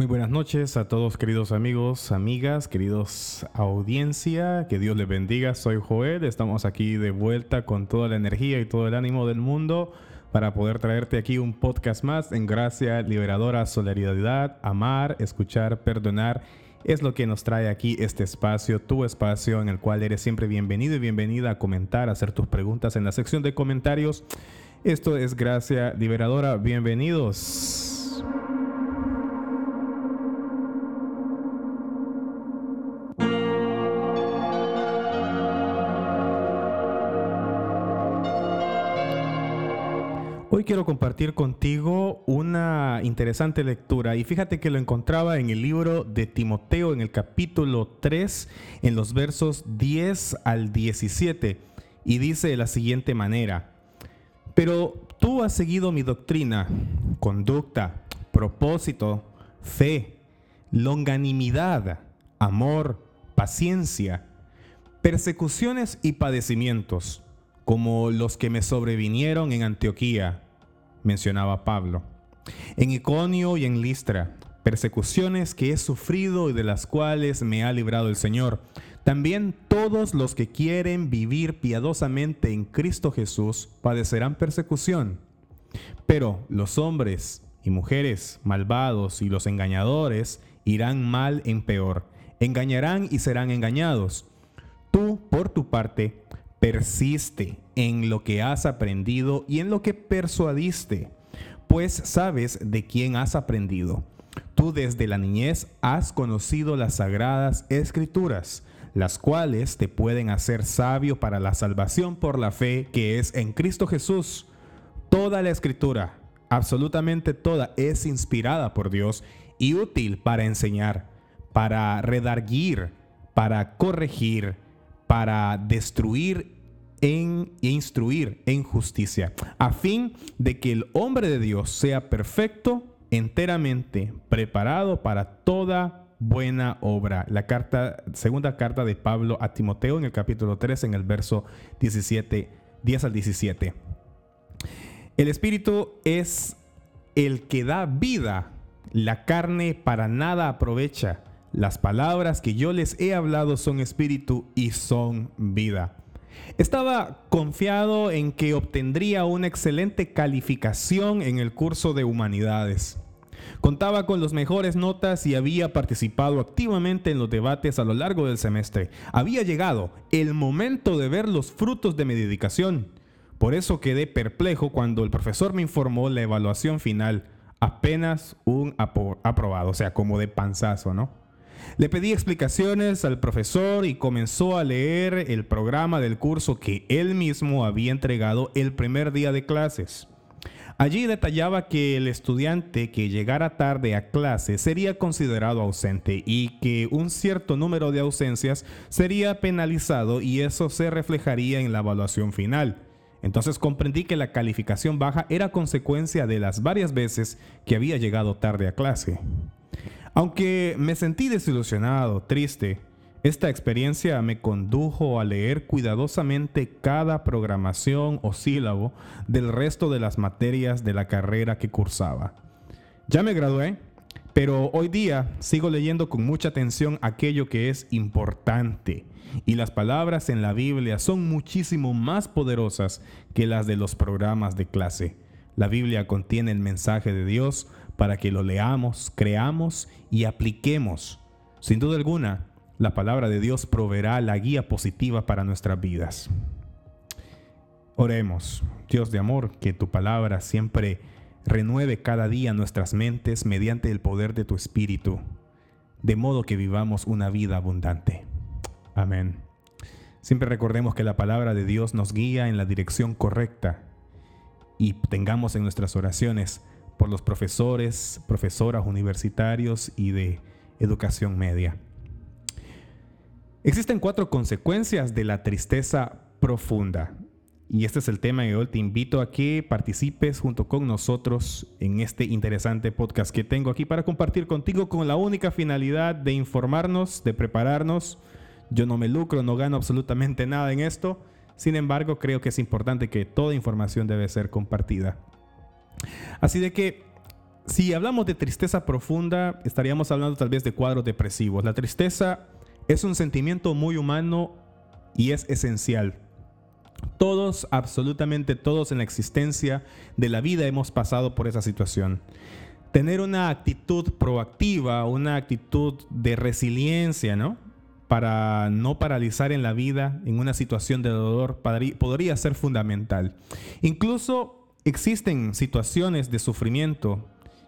Muy buenas noches a todos queridos amigos, amigas, queridos audiencia, que Dios les bendiga. Soy Joel, estamos aquí de vuelta con toda la energía y todo el ánimo del mundo para poder traerte aquí un podcast más en gracia liberadora, solidaridad, amar, escuchar, perdonar. Es lo que nos trae aquí este espacio, tu espacio en el cual eres siempre bienvenido y bienvenida a comentar, a hacer tus preguntas en la sección de comentarios. Esto es Gracia Liberadora. Bienvenidos. Hoy quiero compartir contigo una interesante lectura y fíjate que lo encontraba en el libro de Timoteo en el capítulo 3 en los versos 10 al 17 y dice de la siguiente manera, pero tú has seguido mi doctrina, conducta, propósito, fe, longanimidad, amor, paciencia, persecuciones y padecimientos, como los que me sobrevinieron en Antioquía mencionaba Pablo. En Iconio y en Listra, persecuciones que he sufrido y de las cuales me ha librado el Señor. También todos los que quieren vivir piadosamente en Cristo Jesús padecerán persecución. Pero los hombres y mujeres malvados y los engañadores irán mal en peor. Engañarán y serán engañados. Tú, por tu parte, persiste en lo que has aprendido y en lo que persuadiste, pues sabes de quién has aprendido. Tú desde la niñez has conocido las sagradas escrituras, las cuales te pueden hacer sabio para la salvación por la fe que es en Cristo Jesús. Toda la escritura, absolutamente toda, es inspirada por Dios y útil para enseñar, para redarguir, para corregir, para destruir en instruir en justicia, a fin de que el hombre de Dios sea perfecto, enteramente preparado para toda buena obra. La carta, segunda carta de Pablo a Timoteo en el capítulo 3, en el verso 17, 10 al 17. El espíritu es el que da vida, la carne para nada aprovecha. Las palabras que yo les he hablado son espíritu y son vida. Estaba confiado en que obtendría una excelente calificación en el curso de humanidades. Contaba con las mejores notas y había participado activamente en los debates a lo largo del semestre. Había llegado el momento de ver los frutos de mi dedicación. Por eso quedé perplejo cuando el profesor me informó la evaluación final. Apenas un aprobado, o sea, como de panzazo, ¿no? Le pedí explicaciones al profesor y comenzó a leer el programa del curso que él mismo había entregado el primer día de clases. Allí detallaba que el estudiante que llegara tarde a clase sería considerado ausente y que un cierto número de ausencias sería penalizado y eso se reflejaría en la evaluación final. Entonces comprendí que la calificación baja era consecuencia de las varias veces que había llegado tarde a clase. Aunque me sentí desilusionado, triste, esta experiencia me condujo a leer cuidadosamente cada programación o sílabo del resto de las materias de la carrera que cursaba. Ya me gradué, pero hoy día sigo leyendo con mucha atención aquello que es importante. Y las palabras en la Biblia son muchísimo más poderosas que las de los programas de clase. La Biblia contiene el mensaje de Dios para que lo leamos, creamos y apliquemos. Sin duda alguna, la palabra de Dios proveerá la guía positiva para nuestras vidas. Oremos, Dios de amor, que tu palabra siempre renueve cada día nuestras mentes mediante el poder de tu Espíritu, de modo que vivamos una vida abundante. Amén. Siempre recordemos que la palabra de Dios nos guía en la dirección correcta y tengamos en nuestras oraciones por los profesores, profesoras universitarios y de educación media. Existen cuatro consecuencias de la tristeza profunda. Y este es el tema y hoy te invito a que participes junto con nosotros en este interesante podcast que tengo aquí para compartir contigo con la única finalidad de informarnos, de prepararnos. Yo no me lucro, no gano absolutamente nada en esto. Sin embargo, creo que es importante que toda información debe ser compartida. Así de que si hablamos de tristeza profunda, estaríamos hablando tal vez de cuadros depresivos. La tristeza es un sentimiento muy humano y es esencial. Todos, absolutamente todos en la existencia de la vida hemos pasado por esa situación. Tener una actitud proactiva, una actitud de resiliencia, ¿no? Para no paralizar en la vida en una situación de dolor podría ser fundamental. Incluso existen situaciones de sufrimiento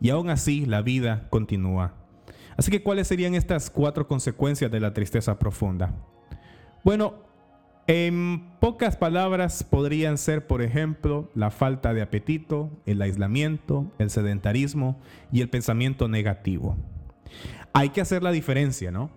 y aún así la vida continúa. Así que, ¿cuáles serían estas cuatro consecuencias de la tristeza profunda? Bueno, en pocas palabras podrían ser, por ejemplo, la falta de apetito, el aislamiento, el sedentarismo y el pensamiento negativo. Hay que hacer la diferencia, ¿no?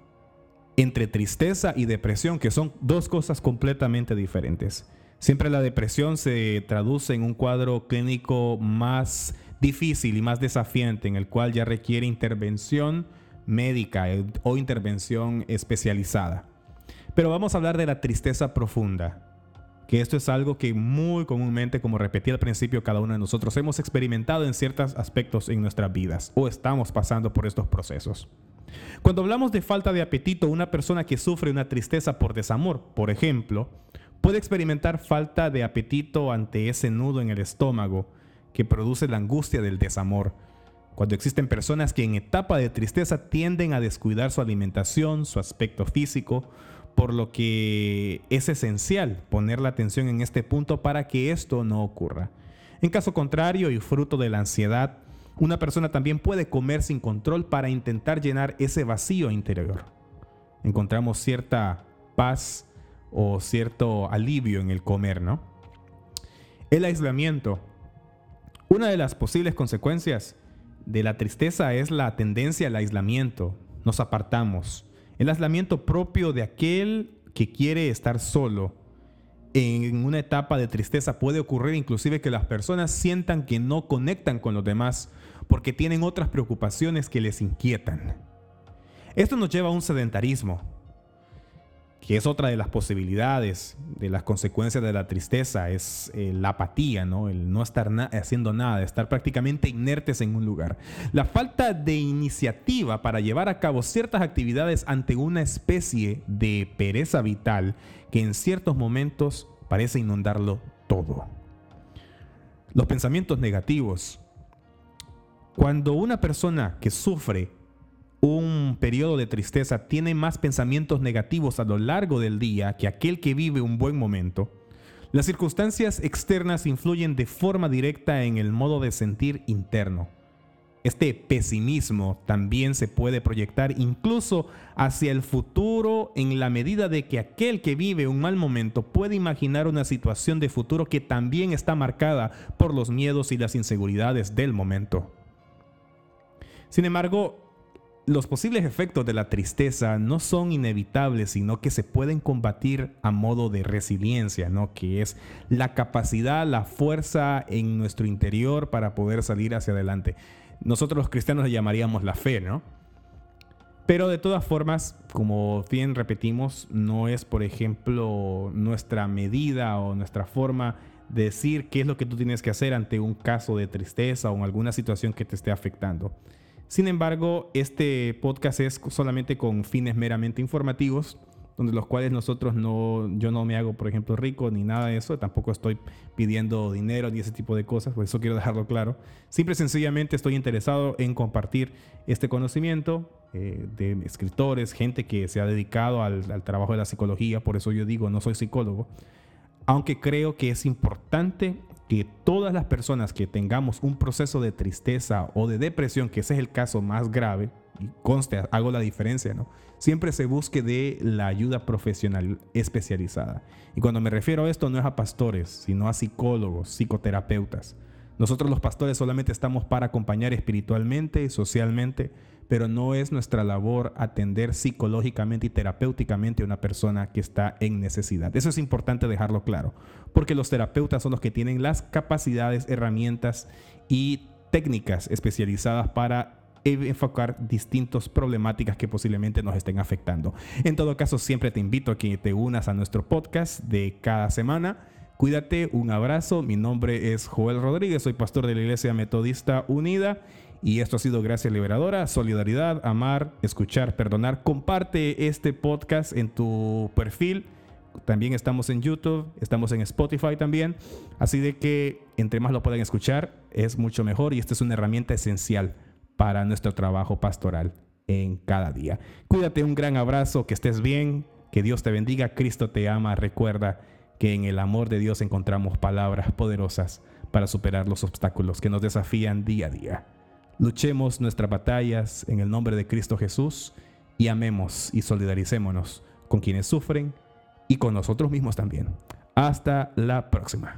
Entre tristeza y depresión, que son dos cosas completamente diferentes. Siempre la depresión se traduce en un cuadro clínico más difícil y más desafiante en el cual ya requiere intervención médica eh, o intervención especializada. Pero vamos a hablar de la tristeza profunda, que esto es algo que muy comúnmente, como repetí al principio, cada uno de nosotros hemos experimentado en ciertos aspectos en nuestras vidas o estamos pasando por estos procesos. Cuando hablamos de falta de apetito, una persona que sufre una tristeza por desamor, por ejemplo, puede experimentar falta de apetito ante ese nudo en el estómago que produce la angustia del desamor. Cuando existen personas que en etapa de tristeza tienden a descuidar su alimentación, su aspecto físico, por lo que es esencial poner la atención en este punto para que esto no ocurra. En caso contrario y fruto de la ansiedad, una persona también puede comer sin control para intentar llenar ese vacío interior. Encontramos cierta paz o cierto alivio en el comer, ¿no? El aislamiento una de las posibles consecuencias de la tristeza es la tendencia al aislamiento. Nos apartamos. El aislamiento propio de aquel que quiere estar solo en una etapa de tristeza puede ocurrir inclusive que las personas sientan que no conectan con los demás porque tienen otras preocupaciones que les inquietan. Esto nos lleva a un sedentarismo, que es otra de las posibilidades, de las consecuencias de la tristeza, es eh, la apatía, ¿no? el no estar haciendo nada, estar prácticamente inertes en un lugar. La falta de iniciativa para llevar a cabo ciertas actividades ante una especie de pereza vital que en ciertos momentos parece inundarlo todo. Los pensamientos negativos. Cuando una persona que sufre un periodo de tristeza tiene más pensamientos negativos a lo largo del día que aquel que vive un buen momento, las circunstancias externas influyen de forma directa en el modo de sentir interno. Este pesimismo también se puede proyectar incluso hacia el futuro en la medida de que aquel que vive un mal momento puede imaginar una situación de futuro que también está marcada por los miedos y las inseguridades del momento. Sin embargo, los posibles efectos de la tristeza no son inevitables, sino que se pueden combatir a modo de resiliencia, ¿no? Que es la capacidad, la fuerza en nuestro interior para poder salir hacia adelante. Nosotros los cristianos le llamaríamos la fe, ¿no? Pero de todas formas, como bien repetimos, no es, por ejemplo, nuestra medida o nuestra forma de decir qué es lo que tú tienes que hacer ante un caso de tristeza o en alguna situación que te esté afectando. Sin embargo, este podcast es solamente con fines meramente informativos, donde los cuales nosotros no, yo no me hago, por ejemplo, rico ni nada de eso, tampoco estoy pidiendo dinero ni ese tipo de cosas, por eso quiero dejarlo claro. Simple y sencillamente estoy interesado en compartir este conocimiento eh, de escritores, gente que se ha dedicado al, al trabajo de la psicología, por eso yo digo, no soy psicólogo, aunque creo que es importante que todas las personas que tengamos un proceso de tristeza o de depresión, que ese es el caso más grave, y conste, hago la diferencia. Siempre se busque de la ayuda profesional especializada. Y cuando me refiero a esto no es a pastores, sino a psicólogos, psicoterapeutas. Nosotros los pastores solamente estamos para acompañar espiritualmente y socialmente, pero no es nuestra labor atender psicológicamente y terapéuticamente a una persona que está en necesidad. Eso es importante dejarlo claro, porque los terapeutas son los que tienen las capacidades, herramientas y técnicas especializadas para enfocar distintas problemáticas que posiblemente nos estén afectando. En todo caso, siempre te invito a que te unas a nuestro podcast de cada semana. Cuídate, un abrazo. Mi nombre es Joel Rodríguez, soy pastor de la Iglesia Metodista Unida Y esto ha sido Gracia Liberadora, Solidaridad, Amar, Escuchar, Perdonar. Comparte este podcast en tu perfil. También estamos en YouTube, estamos en Spotify también. Así de que entre más lo pueden escuchar, es mucho mejor y esta es una herramienta esencial para nuestro trabajo pastoral en cada día. Cuídate, un gran abrazo, que estés bien, que Dios te bendiga, Cristo te ama. Recuerda que en el amor de Dios encontramos palabras poderosas para superar los obstáculos que nos desafían día a día. Luchemos nuestras batallas en el nombre de Cristo Jesús y amemos y solidaricémonos con quienes sufren y con nosotros mismos también. Hasta la próxima.